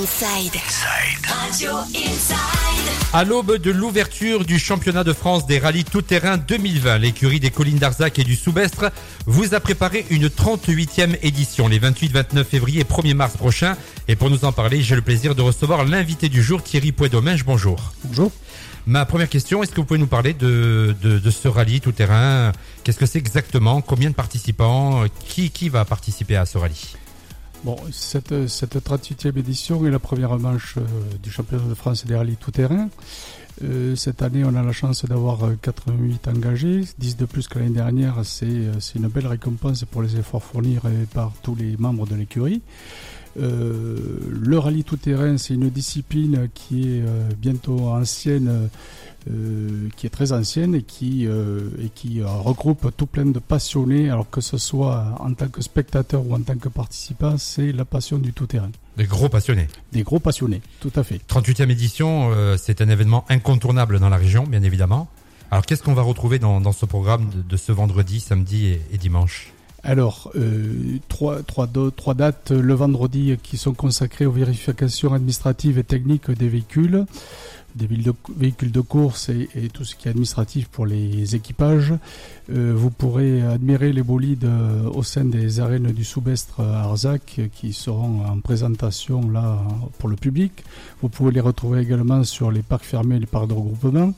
Inside. Radio Inside. À l'aube de l'ouverture du championnat de France des rallyes tout-terrain 2020, l'écurie des collines d'Arzac et du Soubestre vous a préparé une 38e édition les 28, 29 février et 1er mars prochains. Et pour nous en parler, j'ai le plaisir de recevoir l'invité du jour, Thierry Pouet-Domingue. Bonjour. Bonjour. Ma première question, est-ce que vous pouvez nous parler de, de, de ce rallye tout-terrain? Qu'est-ce que c'est exactement? Combien de participants? Qui, qui va participer à ce rallye? Bon, cette, cette 38e édition est la première manche euh, du championnat de France des rallyes tout-terrain. Euh, cette année, on a la chance d'avoir euh, 88 engagés, 10 de plus que l'année dernière. C'est euh, c'est une belle récompense pour les efforts fournis euh, par tous les membres de l'écurie. Euh, le rallye tout-terrain, c'est une discipline qui est euh, bientôt ancienne, euh, qui est très ancienne et qui, euh, et qui euh, regroupe tout plein de passionnés. Alors que ce soit en tant que spectateur ou en tant que participant, c'est la passion du tout-terrain. Des gros passionnés. Des gros passionnés, tout à fait. 38e édition, euh, c'est un événement incontournable dans la région, bien évidemment. Alors qu'est-ce qu'on va retrouver dans, dans ce programme de, de ce vendredi, samedi et, et dimanche? Alors, euh, trois, trois, do- trois dates euh, le vendredi qui sont consacrées aux vérifications administratives et techniques des véhicules, des véhicules de, course et, tout ce qui est administratif pour les équipages. Euh, vous pourrez admirer les bolides euh, au sein des arènes du Soubestre à Arzac euh, qui seront en présentation là pour le public. Vous pouvez les retrouver également sur les parcs fermés et les parcs de regroupement.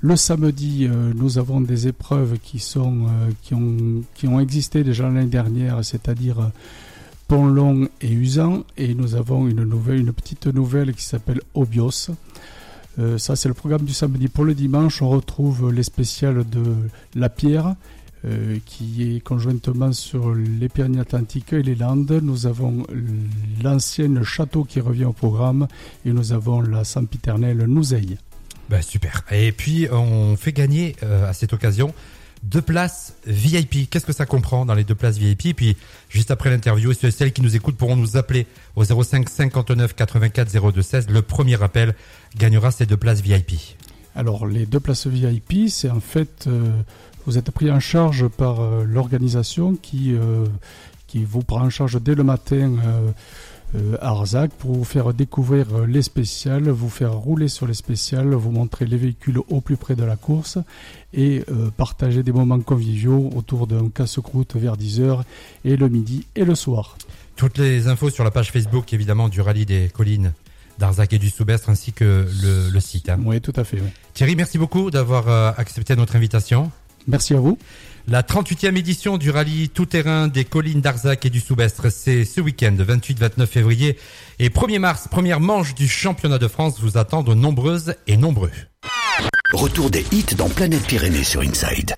Le samedi, nous avons des épreuves qui sont qui ont qui ont existé déjà l'année dernière, c'est-à-dire Pont Long et Usan, et nous avons une nouvelle, une petite nouvelle qui s'appelle Obios. Euh, ça, c'est le programme du samedi. Pour le dimanche, on retrouve les spéciales de La Pierre, euh, qui est conjointement sur les Pyrénées-Atlantiques et les Landes. Nous avons l'ancienne château qui revient au programme, et nous avons la sempiternelle Nouzeille. Ben, Super. Et puis on fait gagner euh, à cette occasion deux places VIP. Qu'est-ce que ça comprend dans les deux places VIP puis juste après l'interview, ceux et celles qui nous écoutent pourront nous appeler au 05 59 84 02 16. Le premier appel gagnera ces deux places VIP. Alors, les deux places VIP, c'est en fait, euh, vous êtes pris en charge par euh, l'organisation qui, euh, qui vous prend en charge dès le matin à Arzac pour vous faire découvrir euh, les spéciales, vous faire rouler sur les spéciales, vous montrer les véhicules au plus près de la course et euh, partager des moments conviviaux autour d'un casse-croûte vers 10h et le midi et le soir. Toutes les infos sur la page Facebook évidemment du rallye des collines d'Arzac et du Soubestre ainsi que le, le site. hein. Oui, tout à fait. oui. Thierry, merci beaucoup d'avoir euh, accepté notre invitation. Merci à vous. La 38e édition du rallye tout-terrain des collines d'Arzac et du Soubestre, c'est ce week-end, 28-29 février et 1er mars, première manche du championnat de France, vous attendent nombreuses et nombreux. Retour des hits dans Planète Pyrénées sur Inside.